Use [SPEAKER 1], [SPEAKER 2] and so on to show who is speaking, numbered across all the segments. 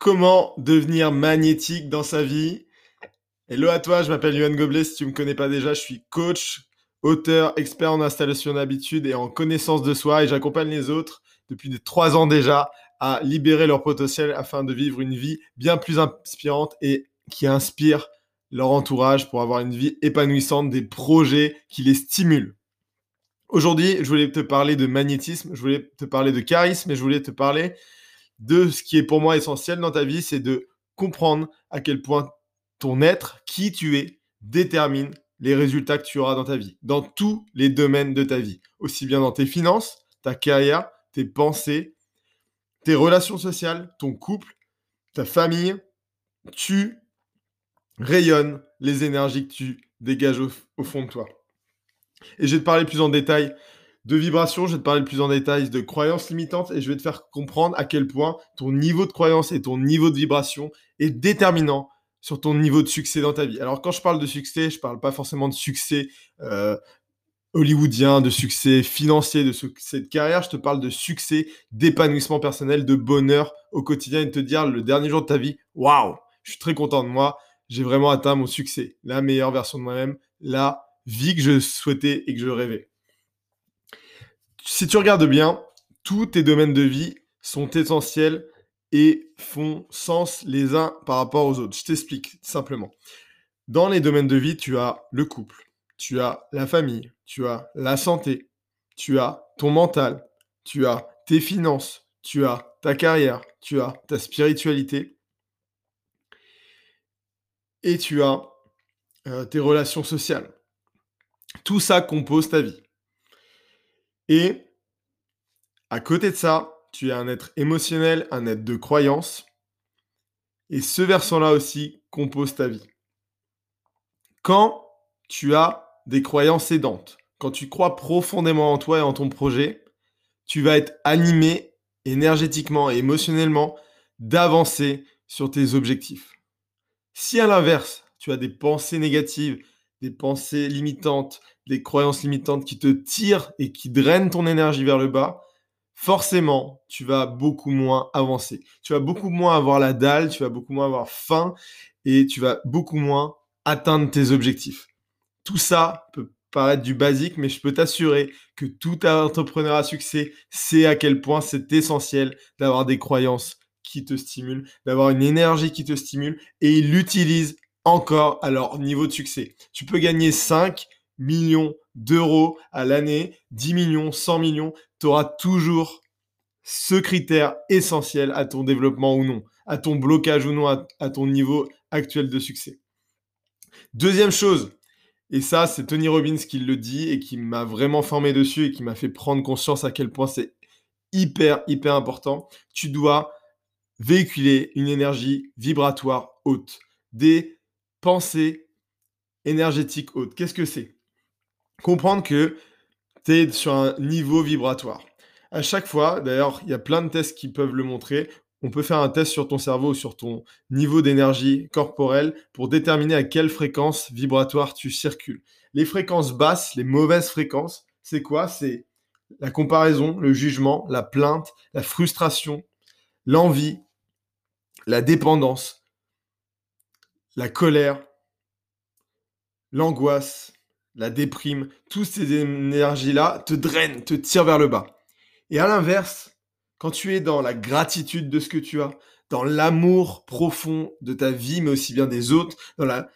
[SPEAKER 1] Comment devenir magnétique dans sa vie? Hello à toi, je m'appelle Yohan Goblet. Si tu ne me connais pas déjà, je suis coach, auteur, expert en installation d'habitude et en connaissance de soi et j'accompagne les autres depuis trois ans déjà à libérer leur potentiel afin de vivre une vie bien plus inspirante et qui inspire leur entourage pour avoir une vie épanouissante, des projets qui les stimulent. Aujourd'hui, je voulais te parler de magnétisme, je voulais te parler de charisme et je voulais te parler de ce qui est pour moi essentiel dans ta vie, c'est de comprendre à quel point ton être, qui tu es, détermine les résultats que tu auras dans ta vie, dans tous les domaines de ta vie, aussi bien dans tes finances, ta carrière, tes pensées, tes relations sociales, ton couple, ta famille, tu rayonnes les énergies que tu dégages au, fond de toi. Et je vais te parler plus en détail de vibrations, je vais te parler plus en détail de croyances limitantes et je vais te faire comprendre à quel point ton niveau de croyance et ton niveau de vibration est déterminant sur ton niveau de succès dans ta vie. Alors quand je parle de succès, je ne parle pas forcément de succès euh, hollywoodien, de succès financier, de succès de carrière, je te parle de succès, d'épanouissement personnel, de bonheur au quotidien et de te dire le dernier jour de ta vie, waouh, je suis très content de moi, j'ai vraiment atteint mon succès, la meilleure version de moi-même, la vie que je souhaitais et que je rêvais. Si tu regardes bien, tous tes domaines de vie sont essentiels et font sens les uns par rapport aux autres. Je t'explique simplement. Dans les domaines de vie, tu as le couple, tu as la famille, tu as la santé, tu as ton mental, tu as tes finances, tu as ta carrière, tu as ta spiritualité et tu as euh, tes relations sociales. Tout ça compose ta vie. Et à côté de ça, tu es un être émotionnel, un être de croyance. Et ce versant-là aussi compose ta vie. Quand tu as des croyances aidantes, quand tu crois profondément en toi et en ton projet, tu vas être animé énergétiquement et émotionnellement d'avancer sur tes objectifs. Si à l'inverse, tu as des pensées négatives, des pensées limitantes, des croyances limitantes qui te tirent et qui drainent ton énergie vers le bas, forcément, tu vas beaucoup moins avancer. Tu vas beaucoup moins avoir la dalle, tu vas beaucoup moins avoir faim et tu vas beaucoup moins atteindre tes objectifs. Tout ça peut paraître du basique, mais je peux t'assurer que tout entrepreneur à succès sait à quel point c'est essentiel d'avoir des croyances qui te stimulent, d'avoir une énergie qui te stimule et ils l'utilisent encore à leur niveau de succès. Tu peux gagner 5 millions d'euros à l'année, 10 millions, 100 millions, tu auras toujours ce critère essentiel à ton développement ou non, à ton blocage ou non, à, ton niveau actuel de succès. Deuxième chose, et ça c'est Tony Robbins qui le dit et qui m'a vraiment formé dessus et qui m'a fait prendre conscience à quel point c'est hyper, hyper important, tu dois véhiculer une énergie vibratoire haute, des pensées énergétiques hautes. Qu'est-ce que c'est? Comprendre que tu es sur un niveau vibratoire. À chaque fois, d'ailleurs, il y a plein de tests qui peuvent le montrer. On peut faire un test sur ton cerveau ou sur ton niveau d'énergie corporelle pour déterminer à quelle fréquence vibratoire tu circules. Les fréquences basses, les mauvaises fréquences, c'est quoi? C'est la comparaison, le jugement, la plainte, la frustration, l'envie, la dépendance, la colère, l'angoisse, la déprime, toutes ces énergies-là te drainent, te tirent vers le bas. Et à l'inverse, quand tu es dans la gratitude de ce que tu as, dans l'amour profond de ta vie, mais aussi bien des autres, dans la,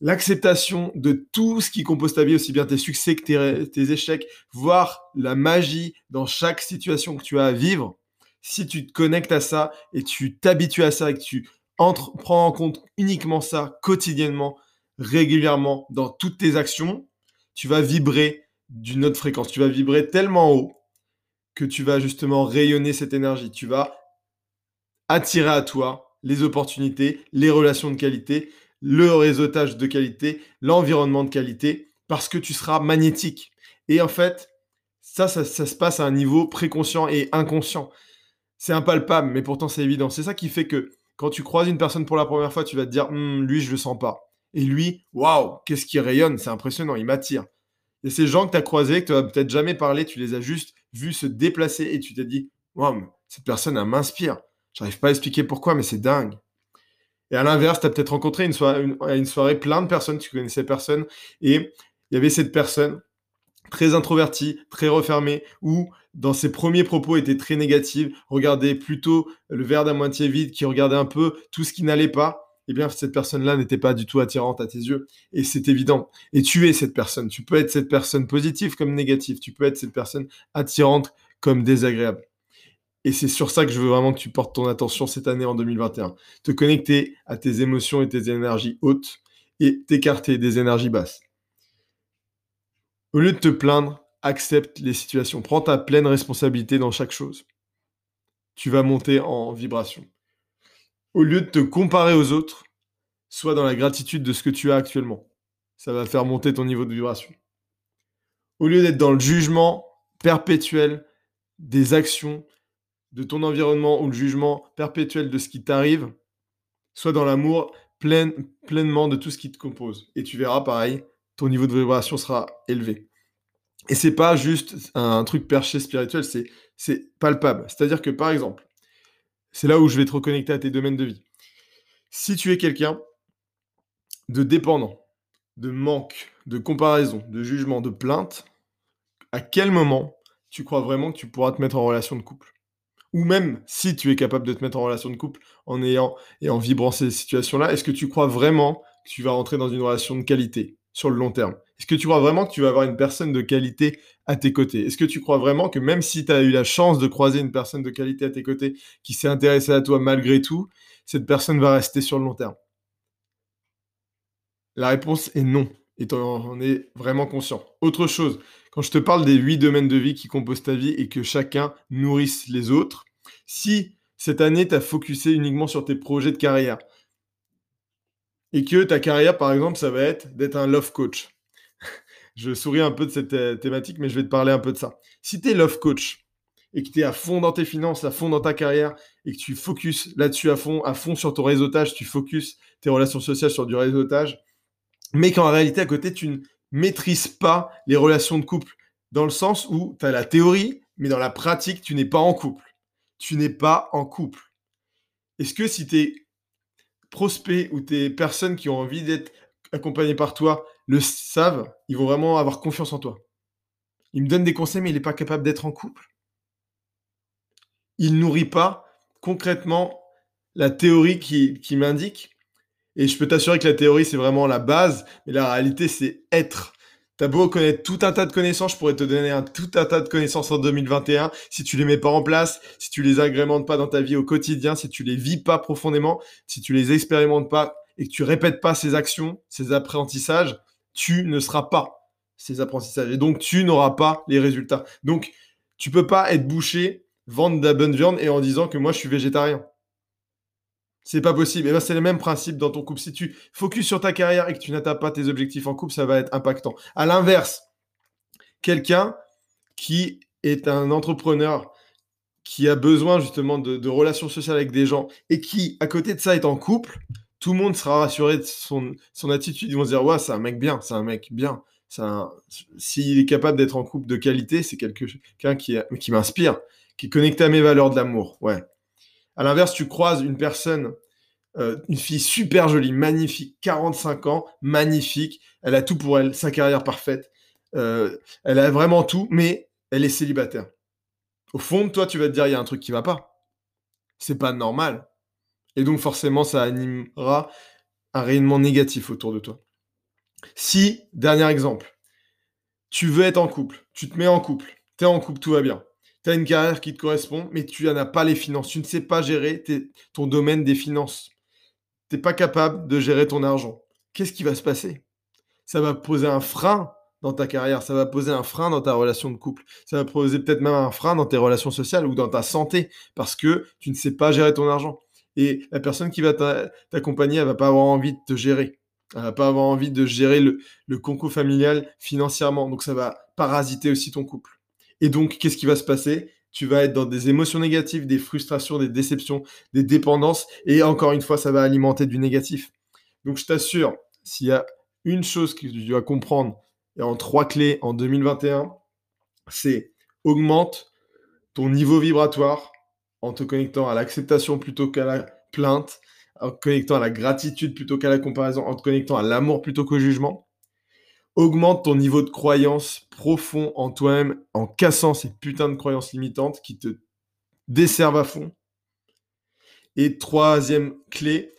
[SPEAKER 1] l'acceptation de tout ce qui compose ta vie, aussi bien tes succès que tes, échecs, voir la magie dans chaque situation que tu as à vivre, si tu te connectes à ça et tu t'habitues à ça et que tu entres, prends en compte uniquement ça quotidiennement, régulièrement dans toutes tes actions, tu vas vibrer d'une autre fréquence. Tu vas vibrer tellement haut que tu vas justement rayonner cette énergie. Tu vas attirer à toi les opportunités, les relations de qualité, le réseautage de qualité, l'environnement de qualité, parce que tu seras magnétique. Et en fait, ça, ça, se passe à un niveau préconscient et inconscient. C'est impalpable, mais pourtant c'est évident. C'est ça qui fait que quand tu croises une personne pour la première fois, tu vas te dire, hum, lui, je le sens pas. Et lui, waouh, qu'est-ce qui rayonne, c'est impressionnant, il m'attire. Et ces gens que tu as croisés, que tu n'as peut-être jamais parlé, tu les as juste vus se déplacer et tu t'es dit, waouh, cette personne, elle m'inspire. J'arrive pas à expliquer pourquoi, mais c'est dingue. Et à l'inverse, tu as peut-être rencontré une soirée, une, soirée plein de personnes, tu connaissais personne, et il y avait cette personne très introvertie, très refermée, ou dans ses premiers propos était très négative, regardait plutôt le verre d'à moitié vide, qui regardait un peu tout ce qui n'allait pas, eh bien, cette personne-là n'était pas du tout attirante à tes yeux. Et c'est évident. Et tu es cette personne. Tu peux être cette personne positive comme négative. Tu peux être cette personne attirante comme désagréable. Et c'est sur ça que je veux vraiment que tu portes ton attention cette année en 2021. Te connecter à tes émotions et tes énergies hautes et t'écarter des énergies basses. Au lieu de te plaindre, accepte les situations. Prends ta pleine responsabilité dans chaque chose. Tu vas monter en vibration. Au lieu de te comparer aux autres, sois dans la gratitude de ce que tu as actuellement. Ça va faire monter ton niveau de vibration. Au lieu d'être dans le jugement perpétuel des actions, de ton environnement ou le jugement perpétuel de ce qui t'arrive, sois dans l'amour pleinement de tout ce qui te compose. Et tu verras, pareil, ton niveau de vibration sera élevé. Et c'est pas juste un truc perché spirituel, c'est, c'est palpable. C'est-à-dire que, par exemple, c'est là où je vais te reconnecter à tes domaines de vie. Si tu es quelqu'un de dépendant, de manque, de comparaison, de jugement, de plainte, à quel moment tu crois vraiment que tu pourras te mettre en relation de couple? Ou même si tu es capable de te mettre en relation de couple en ayant et en vibrant ces situations-là, est-ce que tu crois vraiment que tu vas rentrer dans une relation de qualité? Sur le long terme Est-ce que tu crois vraiment que tu vas avoir une personne de qualité à tes côtés? Est-ce que tu crois vraiment que même si tu as eu la chance de croiser une personne de qualité à tes côtés qui s'est intéressée à toi malgré tout, cette personne va rester sur le long terme? La réponse est non. Et on est vraiment conscient. Autre chose, quand je te parle des huit domaines de vie qui composent ta vie et que chacun nourrisse les autres, si cette année, tu as focusé uniquement sur tes projets de carrière et que ta carrière, par exemple, ça va être d'être un love coach. je souris un peu de cette euh, thématique, mais je vais te parler un peu de ça. Si tu es love coach et que tu es à fond dans tes finances, à fond dans ta carrière et que tu focuses là-dessus à fond, à fond sur ton réseautage, tu focuses tes relations sociales sur du réseautage, mais qu'en réalité, à côté, tu ne maîtrises pas les relations de couple dans le sens où tu as la théorie, mais dans la pratique, tu n'es pas en couple tu n'es pas en couple. Est-ce que si tes prospects ou tes personnes qui ont envie d'être accompagnées par toi le savent, ils vont vraiment avoir confiance en toi Il me donne des conseils, mais il n'est pas capable d'être en couple. Il nourrit pas concrètement la théorie qui, qui m'indique. Et je peux t'assurer que la théorie, c'est vraiment la base, mais la réalité, c'est être. T'as beau connaître tout un tas de connaissances, je pourrais te donner un, tout un tas de connaissances en 2021. Si tu les mets pas en place, si tu les agrémentes pas dans ta vie au quotidien, si tu les vis pas profondément, si tu les expérimentes pas et que tu répètes pas ces actions, ces apprentissages, tu ne seras pas ces apprentissages et donc tu n'auras pas les résultats. Donc tu peux pas être bouché, vendre de la bonne viande et en disant que moi je suis végétarien. C'est pas possible. Et ben, c'est le même principe dans ton couple. Si tu focuses sur ta carrière et que tu n'atteins pas tes objectifs en couple, ça va être impactant. À l'inverse, quelqu'un qui est un entrepreneur qui a besoin justement de, relations sociales avec des gens et qui, à côté de ça, est en couple, tout le monde sera rassuré de son, son attitude. Ils vont se dire, ouais, c'est un mec bien, c'est un mec bien. S'il est capable d'être en couple de qualité, c'est quelqu'un qui, qui m'inspire, qui est connecté à mes valeurs de l'amour. Ouais. À l'inverse, tu croises une personne, euh, une fille super jolie, magnifique, 45 ans, magnifique, elle a tout pour elle, sa carrière parfaite, euh, elle a vraiment tout, mais elle est célibataire. Au fond toi, tu vas te dire, il y a un truc qui va pas. C'est pas normal. Et donc forcément, ça animera un rayonnement négatif autour de toi. Si, dernier exemple, tu veux être en couple, tu te mets en couple, tu es en couple, tout va bien tu as une carrière qui te correspond, mais tu n'en as pas les finances. Tu ne sais pas gérer ton domaine des finances. Tu n'es pas capable de gérer ton argent. Qu'est-ce qui va se passer? Ça va poser un frein dans ta carrière, ça va poser un frein dans ta relation de couple, ça va poser peut-être même un frein dans tes relations sociales ou dans ta santé, parce que tu ne sais pas gérer ton argent. Et la personne qui va t'accompagner, elle va pas avoir envie de te gérer. Elle va pas avoir envie de gérer le concours familial financièrement. Donc ça va parasiter aussi ton couple. Et donc, qu'est-ce qui va se passer? Tu vas être dans des émotions négatives, des frustrations, des déceptions, des dépendances. Et encore une fois, ça va alimenter du négatif. Donc, je t'assure, s'il y a une chose que tu dois comprendre, et en trois clés en 2021, c'est augmente ton niveau vibratoire en te connectant à l'acceptation plutôt qu'à la plainte, en te connectant à la gratitude plutôt qu'à la comparaison, en te connectant à l'amour plutôt qu'au jugement. Augmente ton niveau de croyance profond en toi-même en cassant ces putains de croyances limitantes qui te desservent à fond. Et troisième clé,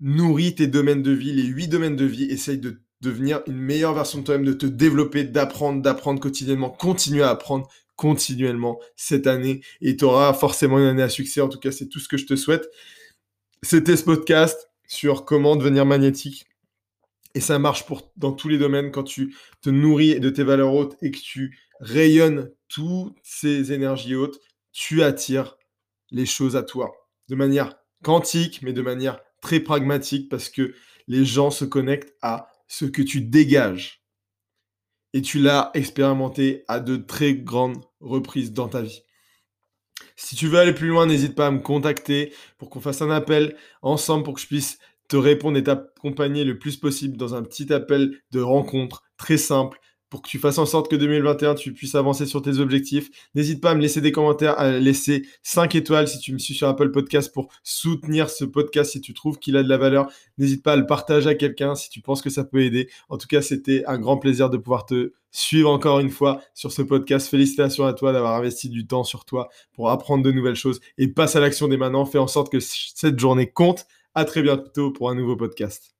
[SPEAKER 1] nourris tes domaines de vie, les huit domaines de vie. Essaye de devenir une meilleure version de toi-même, de te développer, d'apprendre, d'apprendre quotidiennement, continue à apprendre continuellement cette année et tu auras forcément une année à succès. En tout cas, c'est tout ce que je te souhaite. C'était ce podcast sur comment devenir magnétique. Et ça marche pour, dans tous les domaines quand tu te nourris de tes valeurs hautes et que tu rayonnes toutes ces énergies hautes, tu attires les choses à toi de manière quantique, mais de manière très pragmatique parce que les gens se connectent à ce que tu dégages. Et tu l'as expérimenté à de très grandes reprises dans ta vie. Si tu veux aller plus loin, n'hésite pas à me contacter pour qu'on fasse un appel ensemble pour que je puisse te répondre et t'accompagner le plus possible dans un petit appel de rencontre très simple pour que tu fasses en sorte que 2021, tu puisses avancer sur tes objectifs. N'hésite pas à me laisser des commentaires, à laisser 5 étoiles si tu me suis sur Apple Podcast pour soutenir ce podcast si tu trouves qu'il a de la valeur. N'hésite pas à le partager à quelqu'un si tu penses que ça peut aider. En tout cas, c'était un grand plaisir de pouvoir te suivre encore une fois sur ce podcast. Félicitations à toi d'avoir investi du temps sur toi pour apprendre de nouvelles choses et passe à l'action dès maintenant. Fais en sorte que cette journée compte. À très bientôt pour un nouveau podcast.